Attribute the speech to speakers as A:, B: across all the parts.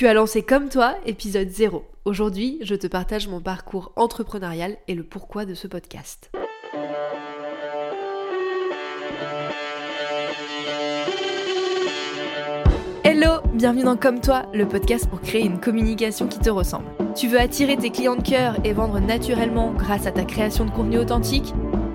A: Tu as lancé comme toi, épisode 0. Aujourd'hui, je te partage mon parcours entrepreneurial et le pourquoi de ce podcast. Hello, bienvenue dans Comme toi, le podcast pour créer une communication qui te ressemble. Tu veux attirer tes clients de cœur et vendre naturellement grâce à ta création de contenu authentique?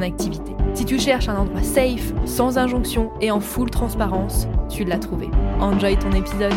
A: activité. Si tu cherches un endroit safe, sans injonction et en full transparence, tu l'as trouvé. Enjoy ton épisode.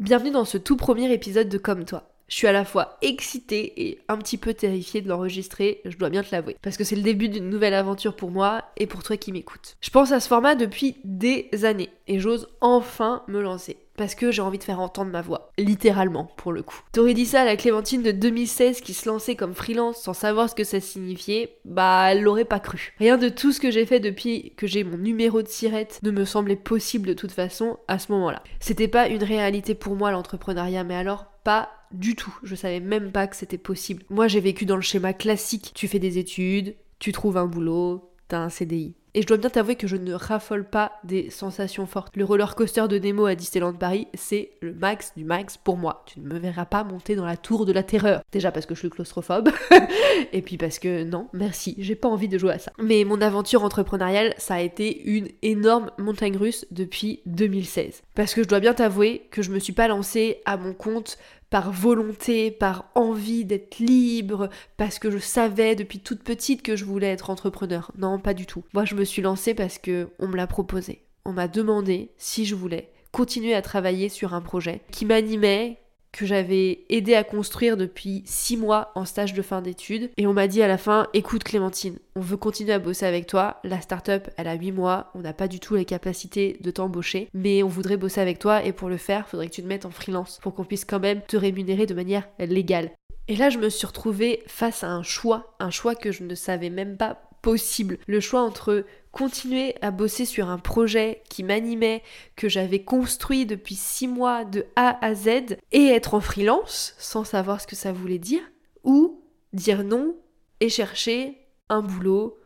A: Bienvenue dans ce tout premier épisode de Comme toi. Je suis à la fois excitée et un petit peu terrifiée de l'enregistrer, je dois bien te l'avouer, parce que c'est le début d'une nouvelle aventure pour moi et pour toi qui m'écoutes. Je pense à ce format depuis des années et j'ose enfin me lancer parce que j'ai envie de faire entendre ma voix, littéralement pour le coup. T'aurais dit ça à la Clémentine de 2016 qui se lançait comme freelance sans savoir ce que ça signifiait, bah elle l'aurait pas cru. Rien de tout ce que j'ai fait depuis que j'ai mon numéro de sirette ne me semblait possible de toute façon à ce moment-là. C'était pas une réalité pour moi l'entrepreneuriat, mais alors pas du tout. Je savais même pas que c'était possible. Moi j'ai vécu dans le schéma classique. Tu fais des études, tu trouves un boulot, t'as un CDI. Et je dois bien t'avouer que je ne raffole pas des sensations fortes. Le roller coaster de Nemo à Disneyland Paris, c'est le max du max pour moi. Tu ne me verras pas monter dans la tour de la terreur. Déjà parce que je suis claustrophobe, et puis parce que non, merci, j'ai pas envie de jouer à ça. Mais mon aventure entrepreneuriale, ça a été une énorme montagne russe depuis 2016. Parce que je dois bien t'avouer que je me suis pas lancée à mon compte par volonté, par envie d'être libre, parce que je savais depuis toute petite que je voulais être entrepreneur. Non, pas du tout. Moi, je me suis lancée parce que on me l'a proposé. On m'a demandé si je voulais continuer à travailler sur un projet qui m'animait, que j'avais aidé à construire depuis six mois en stage de fin d'études. Et on m'a dit à la fin, écoute Clémentine, on veut continuer à bosser avec toi. La startup, elle a huit mois, on n'a pas du tout les capacités de t'embaucher, mais on voudrait bosser avec toi et pour le faire, faudrait que tu te mettes en freelance pour qu'on puisse quand même te rémunérer de manière légale. Et là, je me suis retrouvée face à un choix, un choix que je ne savais même pas possible. Le choix entre continuer à bosser sur un projet qui m'animait, que j'avais construit depuis six mois de A à Z, et être en freelance, sans savoir ce que ça voulait dire, ou dire non et chercher un boulot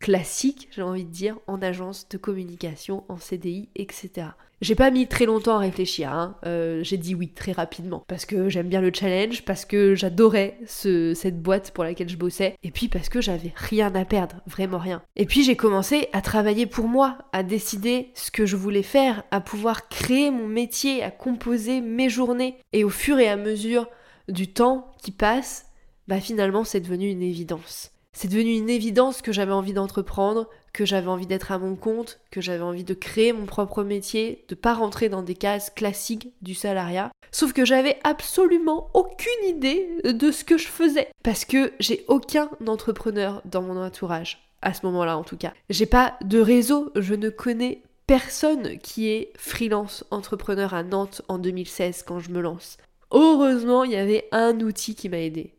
A: classique, j'ai envie de dire, en agence de communication, en CDI, etc. J'ai pas mis très longtemps à réfléchir, hein. Euh, j'ai dit oui très rapidement, parce que j'aime bien le challenge, parce que j'adorais ce, cette boîte pour laquelle je bossais, et puis parce que j'avais rien à perdre, vraiment rien. Et puis j'ai commencé à travailler pour moi, à décider ce que je voulais faire, à pouvoir créer mon métier, à composer mes journées, et au fur et à mesure du temps qui passe, bah finalement c'est devenu une évidence. C'est devenu une évidence que j'avais envie d'entreprendre, que j'avais envie d'être à mon compte, que j'avais envie de créer mon propre métier, de pas rentrer dans des cases classiques du salariat. Sauf que j'avais absolument aucune idée de ce que je faisais. Parce que j'ai aucun entrepreneur dans mon entourage. À ce moment-là, en tout cas. J'ai pas de réseau, je ne connais personne qui est freelance entrepreneur à Nantes en 2016 quand je me lance. Heureusement, il y avait un outil qui m'a aidé.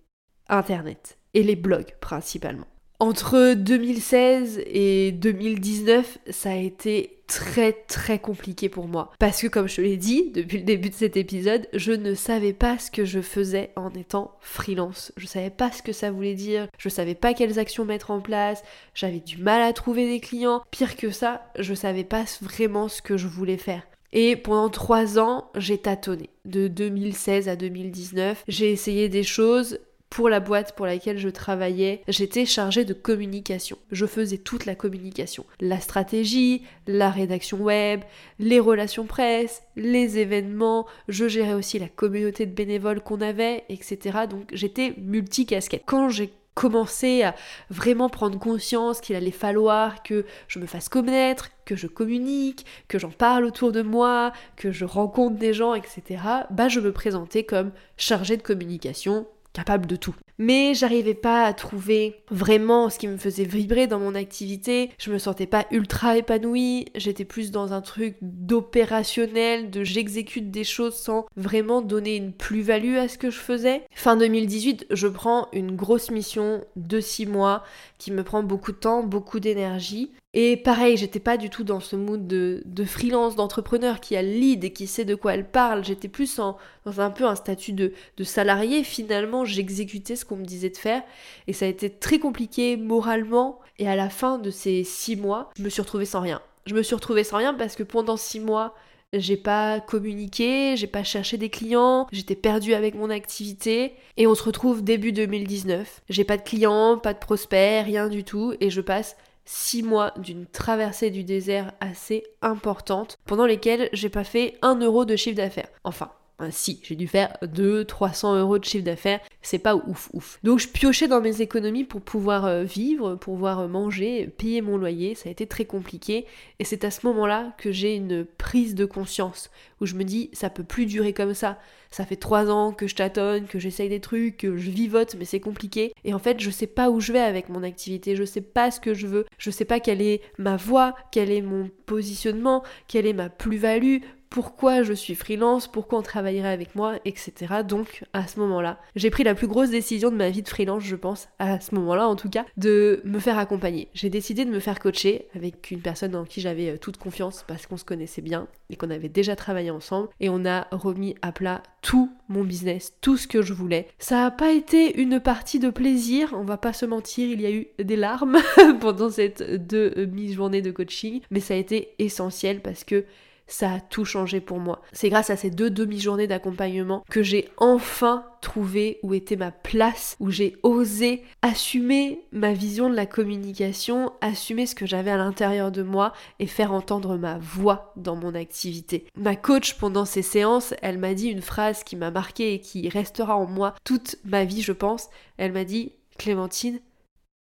A: Internet et les blogs principalement. Entre 2016 et 2019, ça a été très très compliqué pour moi. Parce que comme je te l'ai dit depuis le début de cet épisode, je ne savais pas ce que je faisais en étant freelance. Je savais pas ce que ça voulait dire, je savais pas quelles actions mettre en place, j'avais du mal à trouver des clients. Pire que ça, je savais pas vraiment ce que je voulais faire. Et pendant trois ans, j'ai tâtonné. De 2016 à 2019, j'ai essayé des choses, pour la boîte pour laquelle je travaillais, j'étais chargée de communication. Je faisais toute la communication. La stratégie, la rédaction web, les relations presse, les événements, je gérais aussi la communauté de bénévoles qu'on avait, etc. Donc j'étais multicasquette. Quand j'ai commencé à vraiment prendre conscience qu'il allait falloir que je me fasse connaître, que je communique, que j'en parle autour de moi, que je rencontre des gens, etc., bah je me présentais comme chargée de communication capable de tout. mais j'arrivais pas à trouver vraiment ce qui me faisait vibrer dans mon activité. Je me sentais pas ultra épanouie, j'étais plus dans un truc d'opérationnel, de j'exécute des choses sans vraiment donner une plus-value à ce que je faisais. Fin 2018, je prends une grosse mission de 6 mois qui me prend beaucoup de temps, beaucoup d'énergie. Et pareil, j'étais pas du tout dans ce mood de, freelance, d'entrepreneur qui a le lead et qui sait de quoi elle parle. J'étais plus dans un peu un statut de, de salarié. Finalement, j'exécutais ce qu'on me disait de faire. Et ça a été très compliqué moralement. Et à la fin de ces six mois, je me suis retrouvée sans rien. Je me suis retrouvée sans rien parce que pendant six mois, j'ai pas communiqué, j'ai pas cherché des clients, j'étais perdue avec mon activité et on se retrouve début 2019. J'ai pas de clients, pas de prospects, rien du tout et je passe six mois d'une traversée du désert assez importante pendant lesquelles j'ai pas fait un euro de chiffre d'affaires. Enfin, si, j'ai dû faire 200-300 euros de chiffre d'affaires, c'est pas ouf ouf. Donc je piochais dans mes économies pour pouvoir euh, vivre, pour pouvoir euh, manger, payer mon loyer, ça a été très compliqué. Et c'est à ce moment-là que j'ai une prise de conscience, où je me dis, ça peut plus durer comme ça. Ça fait trois ans que je tâtonne, que j'essaye des trucs, que je vivote, mais c'est compliqué. Et en fait, je sais pas où je vais avec mon activité, je sais pas ce que je veux, je sais pas quelle est ma voie, quel est mon positionnement, quelle est ma plus-value, pourquoi je suis freelance, pourquoi on travaillerait avec moi, etc. Donc à ce moment-là, j'ai pris la plus grosse décision de ma vie de freelance, je pense, à ce moment-là en tout cas, de me faire accompagner. J'ai décidé de me faire coacher avec une personne en qui j'avais euh, toute confiance parce qu'on se connaissait bien et qu'on avait déjà travaillé ensemble et on a remis à plat tout mon business, tout ce que je voulais. Ça n'a pas été une partie de plaisir, on va pas se mentir, il y a eu des larmes pendant cette deux euh, mi-journées de coaching, mais ça a été essentiel parce que ça a tout changé pour moi. C'est grâce à ces deux demi-journées d'accompagnement que j'ai enfin trouvé où était ma place, où j'ai osé assumer ma vision de la communication, assumer ce que j'avais à l'intérieur de moi et faire entendre ma voix dans mon activité. Ma coach pendant ces séances, elle m'a dit une phrase qui m'a marqué et qui restera en moi toute ma vie, je pense. Elle m'a dit Clémentine,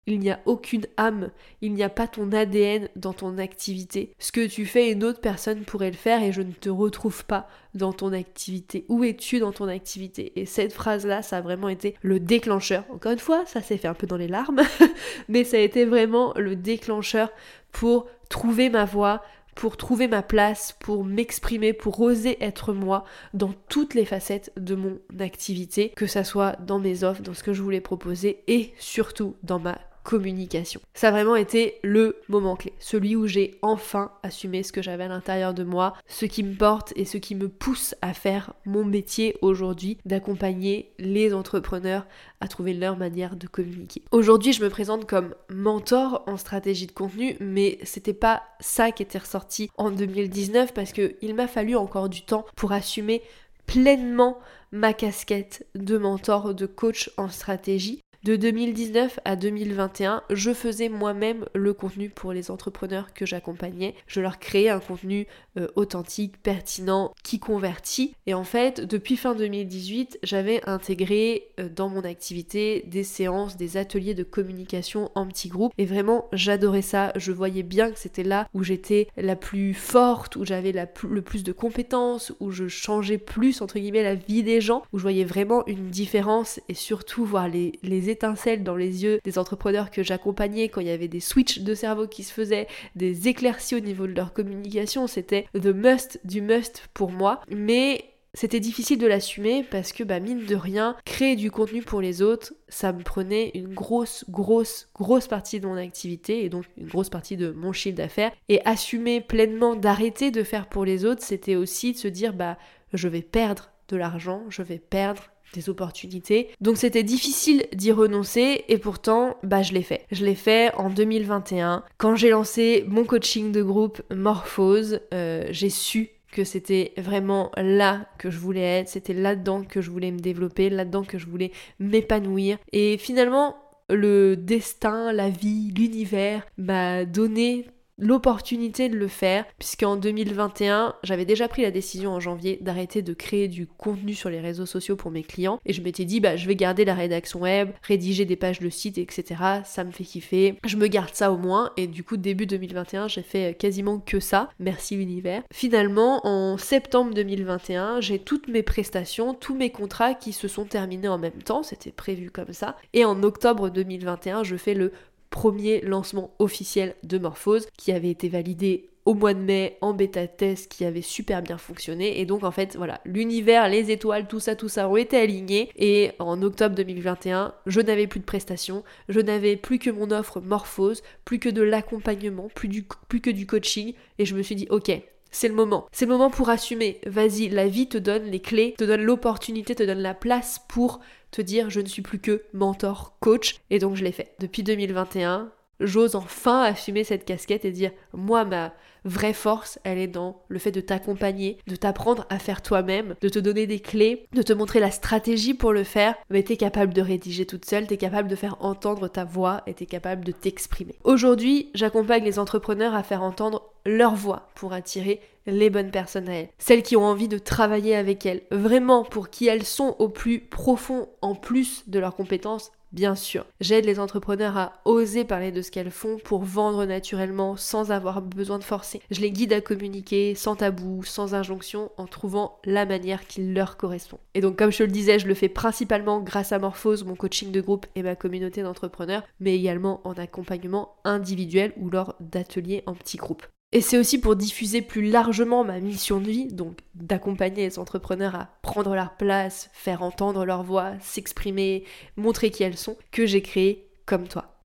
A: il n'y a aucune âme, il n'y a pas ton ADN dans ton activité. Ce que tu fais, une autre personne pourrait le faire et je ne te retrouve pas dans ton activité. Où es-tu dans ton activité? Et cette phrase-là, ça a vraiment été le déclencheur. Encore une fois, ça s'est fait un peu dans les larmes, mais ça a été vraiment le déclencheur pour trouver ma voie, pour trouver ma place, pour m'exprimer, pour oser être moi dans toutes les facettes de mon activité, que ça soit dans mes offres, dans ce que je voulais proposer et surtout dans ma communication. Ça a vraiment été le moment clé, celui où j'ai enfin assumé ce que j'avais à l'intérieur de moi, ce qui me porte et ce qui me pousse à faire mon métier aujourd'hui, d'accompagner les entrepreneurs à trouver leur manière de communiquer. Aujourd'hui, je me présente comme mentor en stratégie de contenu, mais c'était pas ça qui était ressorti en 2019 parce que il m'a fallu encore du temps pour assumer pleinement ma casquette de mentor, de coach en stratégie. De 2019 à 2021, je faisais moi-même le contenu pour les entrepreneurs que j'accompagnais. Je leur créais un contenu euh, authentique, pertinent, qui convertit. Et en fait, depuis fin 2018, j'avais intégré euh, dans mon activité des séances, des ateliers de communication en petits groupes. Et vraiment, j'adorais ça. Je voyais bien que c'était là où j'étais la plus forte, où j'avais le plus de compétences, où je changeais plus, entre guillemets, la vie des gens, où je voyais vraiment une différence et surtout voir les, les étincelles dans les yeux des entrepreneurs que j'accompagnais quand il y avait des switches de cerveau qui se faisaient, des éclaircies au niveau de leur communication. C'était the must du must pour moi. Mais c'était difficile de l'assumer parce que bah mine de rien, créer du contenu pour les autres, ça me prenait une grosse, grosse, grosse partie de mon activité et donc une grosse partie de mon chiffre d'affaires. Et assumer pleinement d'arrêter de faire pour les autres, c'était aussi de se dire bah je vais perdre de l'argent, je vais perdre des opportunités. Donc c'était difficile d'y renoncer et pourtant bah je l'ai fait. Je l'ai fait en 2021 quand j'ai lancé mon coaching de groupe Morphose. Euh, j'ai su que c'était vraiment là que je voulais être, c'était là-dedans que je voulais me développer, là-dedans que je voulais m'épanouir. Et finalement, le destin, la vie, l'univers m'a donné l'opportunité de le faire, puisqu'en 2021, j'avais déjà pris la décision en janvier d'arrêter de créer du contenu sur les réseaux sociaux pour mes clients, et je m'étais dit, bah, je vais garder la rédaction web, rédiger des pages de site, etc. Ça me fait kiffer, je me garde ça au moins, et du coup, début 2021, j'ai fait quasiment que ça, merci l'univers. Finalement, en septembre 2021, j'ai toutes mes prestations, tous mes contrats qui se sont terminés en même temps, c'était prévu comme ça, et en octobre 2021, je fais le premier lancement officiel de Morphose qui avait été validé au mois de mai en bêta test qui avait super bien fonctionné. Et donc en fait voilà l'univers les étoiles tout ça tout ça ont été alignés. Et en octobre 2021 je n'avais plus de prestations. Je n'avais plus que mon offre Morphose plus que de l'accompagnement plus, plus que du coaching. Et je me suis dit ok c'est le moment. C'est le moment pour assumer. Vas-y, la vie te donne les clés, te donne l'opportunité, te donne la place pour te dire je ne suis plus que mentor, coach. Et donc je l'ai fait. Depuis 2021, j'ose enfin assumer cette casquette et dire moi ma vraie force elle est dans le fait de t'accompagner, de t'apprendre à faire toi-même, de te donner des clés, de te montrer la stratégie pour le faire, mais t'es capable de rédiger toute seule, t'es capable de faire entendre ta voix et t'es capable de t'exprimer. Aujourd'hui j'accompagne les entrepreneurs à faire entendre leur voix pour attirer les bonnes personnes à elles, celles qui ont envie de travailler avec elles, vraiment pour qui elles sont au plus profond en plus de leurs compétences Bien sûr, j'aide les entrepreneurs à oser parler de ce qu'elles font pour vendre naturellement sans avoir besoin de forcer. Je les guide à communiquer sans tabou, sans injonction, en trouvant la manière qui leur correspond. Et donc comme je le disais, je le fais principalement grâce à Morphose, mon coaching de groupe et ma communauté d'entrepreneurs, mais également en accompagnement individuel ou lors d'ateliers en petits groupes. Et c'est aussi pour diffuser plus largement ma mission de vie, donc d'accompagner les entrepreneurs à prendre leur place, faire entendre leur voix, s'exprimer, montrer qui elles sont, que j'ai créé comme toi.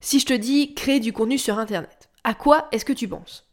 A: Si je te dis créer du contenu sur Internet, à quoi est-ce que tu penses?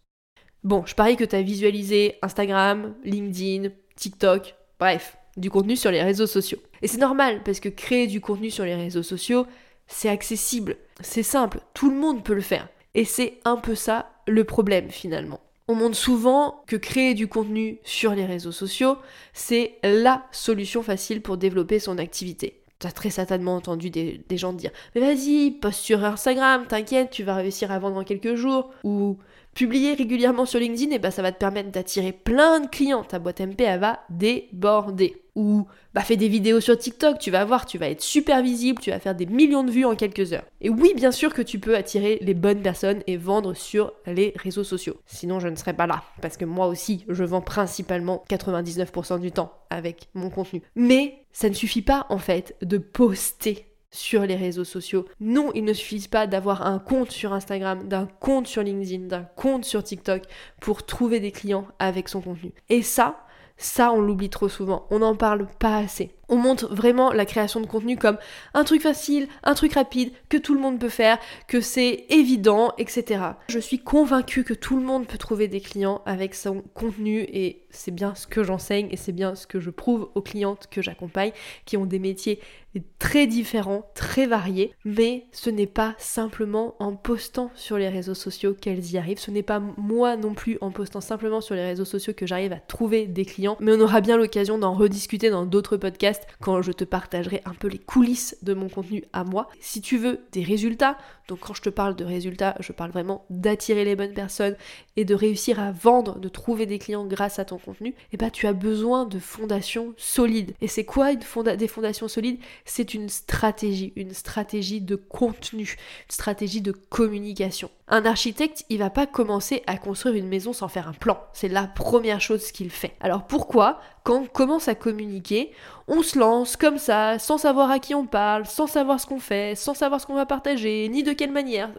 A: Bon, je parie que tu as visualisé Instagram, LinkedIn, TikTok, bref, du contenu sur les réseaux sociaux. Et c'est normal, parce que créer du contenu sur les réseaux sociaux, c'est accessible, c'est simple, tout le monde peut le faire. Et c'est un peu ça le problème finalement. On montre souvent que créer du contenu sur les réseaux sociaux, c'est la solution facile pour développer son activité. Tu as très certainement entendu des, gens dire Mais vas-y, poste sur Instagram, t'inquiète, tu vas réussir à vendre en quelques jours. Ou publier régulièrement sur LinkedIn, et bah ça va te permettre d'attirer plein de clients. Ta boîte MP, elle va déborder. Ou bah fais des vidéos sur TikTok, tu vas voir, tu vas être super visible, tu vas faire des millions de vues en quelques heures. Et oui, bien sûr que tu peux attirer les bonnes personnes et vendre sur les réseaux sociaux. Sinon, je ne serais pas là. Parce que moi aussi, je vends principalement 99% du temps avec mon contenu. Mais ça ne suffit pas en fait de poster sur les réseaux sociaux. Non, il ne suffit pas d'avoir un compte sur Instagram, d'un compte sur LinkedIn, d'un compte sur TikTok pour trouver des clients avec son contenu. Et ça, ça, on l'oublie trop souvent. On n'en parle pas assez. On montre vraiment la création de contenu comme un truc facile, un truc rapide, que tout le monde peut faire, que c'est évident, etc. Je suis convaincue que tout le monde peut trouver des clients avec son contenu et c'est bien ce que j'enseigne et c'est bien ce que je prouve aux clientes que j'accompagne qui ont des métiers très différents, très variés, mais ce n'est pas simplement en postant sur les réseaux sociaux qu'elles y arrivent, ce n'est pas moi non plus en postant simplement sur les réseaux sociaux que j'arrive à trouver des clients, mais on aura bien l'occasion d'en rediscuter dans d'autres podcasts quand je te partagerai un peu les coulisses de mon contenu à moi. Si tu veux des résultats, donc quand je te parle de résultats, je parle vraiment d'attirer les bonnes personnes et de réussir à vendre, de trouver des clients grâce à ton contenu, et eh bah ben, tu as besoin de fondations solides. Et c'est quoi une des fondations solides? C'est une stratégie, une stratégie de contenu, une stratégie de communication. Un architecte, il va pas commencer à construire une maison sans faire un plan. C'est la première chose qu'il fait. Alors pourquoi, quand on commence à communiquer, on se lance comme ça, sans savoir à qui on parle, sans savoir ce qu'on fait, sans savoir ce qu'on va partager, ni de quelle manière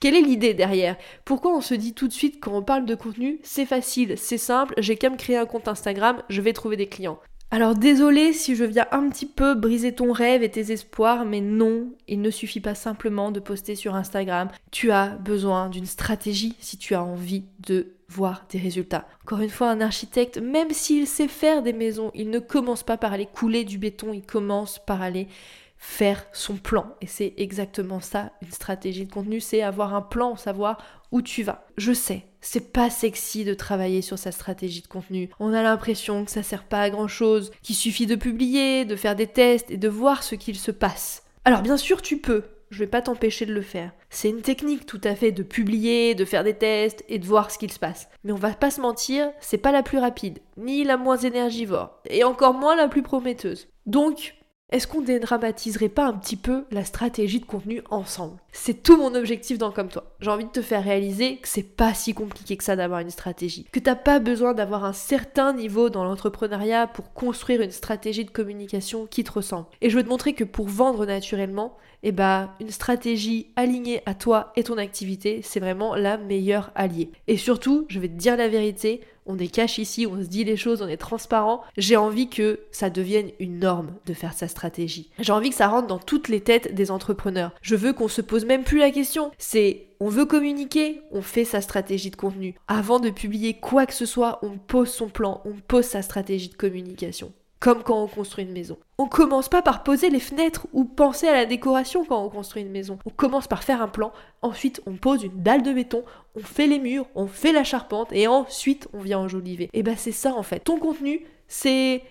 A: Quelle est l'idée derrière? Pourquoi on se dit tout de suite quand on parle de contenu, c'est facile, c'est simple, j'ai qu'à me créer un compte Instagram, je vais trouver des clients? Alors désolé si je viens un petit peu briser ton rêve et tes espoirs, mais non, il ne suffit pas simplement de poster sur Instagram. Tu as besoin d'une stratégie si tu as envie de voir des résultats. Encore une fois, un architecte, même s'il sait faire des maisons, il ne commence pas par aller couler du béton, il commence par aller faire son plan. Et c'est exactement ça, une stratégie de contenu, c'est avoir un plan, savoir où tu vas. Je sais, c'est pas sexy de travailler sur sa stratégie de contenu. On a l'impression que ça sert pas à grand chose, qu'il suffit de publier, de faire des tests et de voir ce qu'il se passe. Alors bien sûr, tu peux, je vais pas t'empêcher de le faire. C'est une technique tout à fait de publier, de faire des tests et de voir ce qu'il se passe. Mais on va pas se mentir, c'est pas la plus rapide, ni la moins énergivore, et encore moins la plus prometteuse. Donc, est-ce qu'on dédramatiserait pas un petit peu la stratégie de contenu ensemble? C'est tout mon objectif dans Comme toi. J'ai envie de te faire réaliser que c'est pas si compliqué que ça d'avoir une stratégie, que t'as pas besoin d'avoir un certain niveau dans l'entrepreneuriat pour construire une stratégie de communication qui te ressemble. Et je veux te montrer que pour vendre naturellement, eh ben, une stratégie alignée à toi et ton activité, c'est vraiment la meilleure alliée. Et surtout, je vais te dire la vérité, on est cash ici, on se dit les choses, on est transparent. J'ai envie que ça devienne une norme de faire sa stratégie. J'ai envie que ça rentre dans toutes les têtes des entrepreneurs. Je veux qu'on se pose même plus la question. C'est on veut communiquer, on fait sa stratégie de contenu. Avant de publier quoi que ce soit, on pose son plan, on pose sa stratégie de communication comme quand on construit une maison. On commence pas par poser les fenêtres ou penser à la décoration quand on construit une maison. On commence par faire un plan, ensuite on pose une dalle de béton, on fait les murs, on fait la charpente et ensuite on vient enjoliver. Et bah c'est ça en fait. Ton contenu, c'est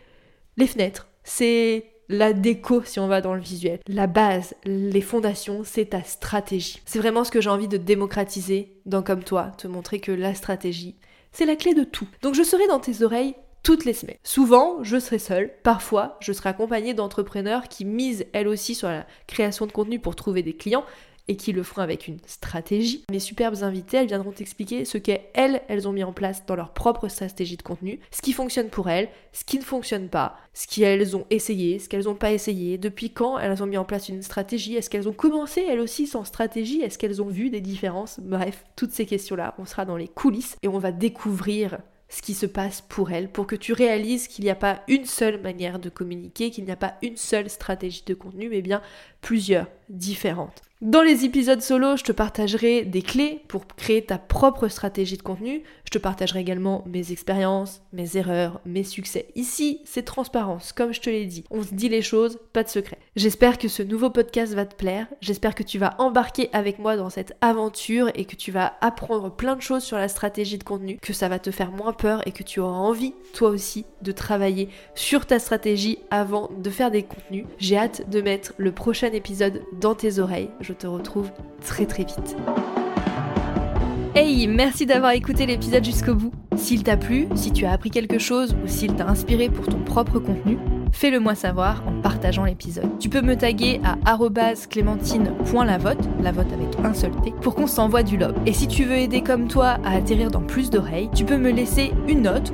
A: les fenêtres, c'est la déco si on va dans le visuel. La base, les fondations, c'est ta stratégie. C'est vraiment ce que j'ai envie de démocratiser dans Comme toi, te montrer que la stratégie, c'est la clé de tout. Donc je serai dans tes oreilles toutes les semaines. Souvent, je serai seule. Parfois, je serai accompagnée d'entrepreneurs qui misent elles aussi sur la création de contenu pour trouver des clients et qui le feront avec une stratégie. Mes superbes invitées, elles viendront t'expliquer ce qu'elles, elles ont mis en place dans leur propre stratégie de contenu, ce qui fonctionne pour elles, ce qui ne fonctionne pas, ce qu'elles ont essayé, ce qu'elles n'ont pas essayé, depuis quand elles ont mis en place une stratégie, est-ce qu'elles ont commencé elles aussi sans stratégie, est-ce qu'elles ont vu des différences, bref, toutes ces questions-là, on sera dans les coulisses et on va découvrir ce qui se passe pour elle, pour que tu réalises qu'il n'y a pas une seule manière de communiquer, qu'il n'y a pas une seule stratégie de contenu, mais bien plusieurs différentes. Dans les épisodes solo, je te partagerai des clés pour créer ta propre stratégie de contenu. Je te partagerai également mes expériences, mes erreurs, mes succès. Ici, c'est transparence, comme je te l'ai dit. On se dit les choses, pas de secret. J'espère que ce nouveau podcast va te plaire. J'espère que tu vas embarquer avec moi dans cette aventure et que tu vas apprendre plein de choses sur la stratégie de contenu, que ça va te faire moins peur et que tu auras envie, toi aussi, de travailler sur ta stratégie avant de faire des contenus. J'ai hâte de mettre le prochain épisode dans tes oreilles. Je te retrouve très très vite. Hey, merci d'avoir écouté l'épisode jusqu'au bout. S'il t'a plu, si tu as appris quelque chose ou s'il t'a inspiré pour ton propre contenu, fais-le moi savoir en partageant l'épisode. Tu peux me taguer à clémentine.lavote, la vote avec un seul T, pour qu'on s'envoie du love. Et si tu veux aider comme toi à atterrir dans plus d'oreilles, tu peux me laisser une note